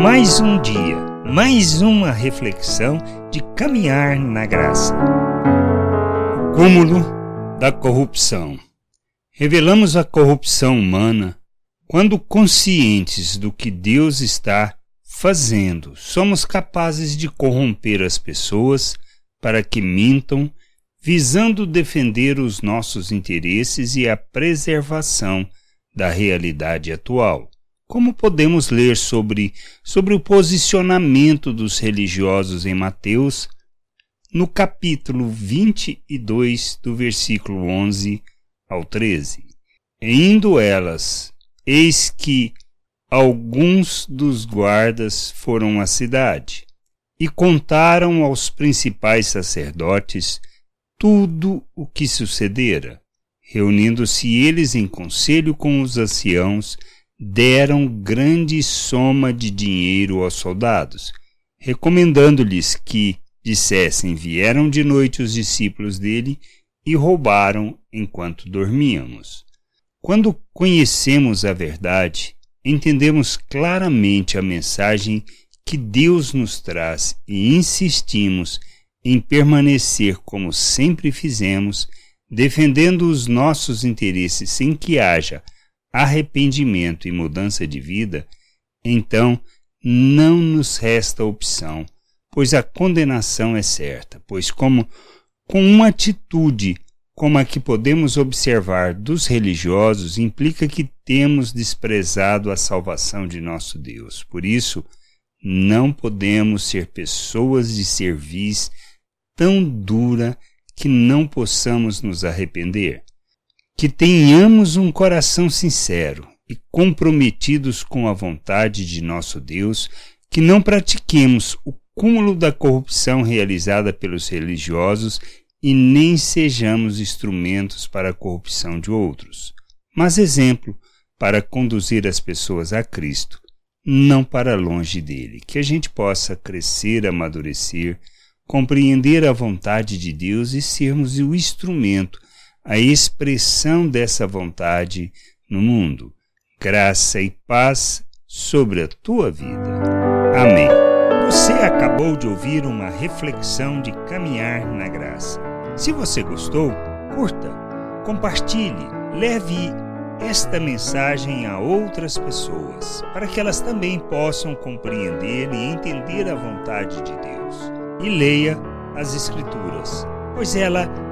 Mais um dia, mais uma reflexão de caminhar na graça. O cúmulo da corrupção. Revelamos a corrupção humana quando conscientes do que Deus está fazendo, somos capazes de corromper as pessoas para que mintam, visando defender os nossos interesses e a preservação da realidade atual. Como podemos ler sobre, sobre o posicionamento dos religiosos em Mateus, no capítulo 22, do versículo 11 ao 13? E indo elas, eis que alguns dos guardas foram à cidade e contaram aos principais sacerdotes tudo o que sucedera. Reunindo-se eles em conselho com os anciãos, deram grande soma de dinheiro aos soldados, recomendando-lhes que dissessem: Vieram de noite os discípulos dele e roubaram enquanto dormíamos. Quando conhecemos a verdade, entendemos claramente a mensagem que Deus nos traz e insistimos em permanecer como sempre fizemos, defendendo os nossos interesses sem que haja arrependimento e mudança de vida, então não nos resta opção, pois a condenação é certa, pois como com uma atitude como a que podemos observar dos religiosos, implica que temos desprezado a salvação de nosso Deus. Por isso, não podemos ser pessoas de serviço tão dura que não possamos nos arrepender. Que tenhamos um coração sincero e comprometidos com a vontade de nosso Deus, que não pratiquemos o cúmulo da corrupção realizada pelos religiosos e nem sejamos instrumentos para a corrupção de outros, mas exemplo para conduzir as pessoas a Cristo, não para longe dele. Que a gente possa crescer, amadurecer, compreender a vontade de Deus e sermos o instrumento, a expressão dessa vontade no mundo. Graça e paz sobre a tua vida. Amém. Você acabou de ouvir uma reflexão de caminhar na graça. Se você gostou, curta, compartilhe, leve esta mensagem a outras pessoas, para que elas também possam compreender e entender a vontade de Deus. E leia as Escrituras, pois ela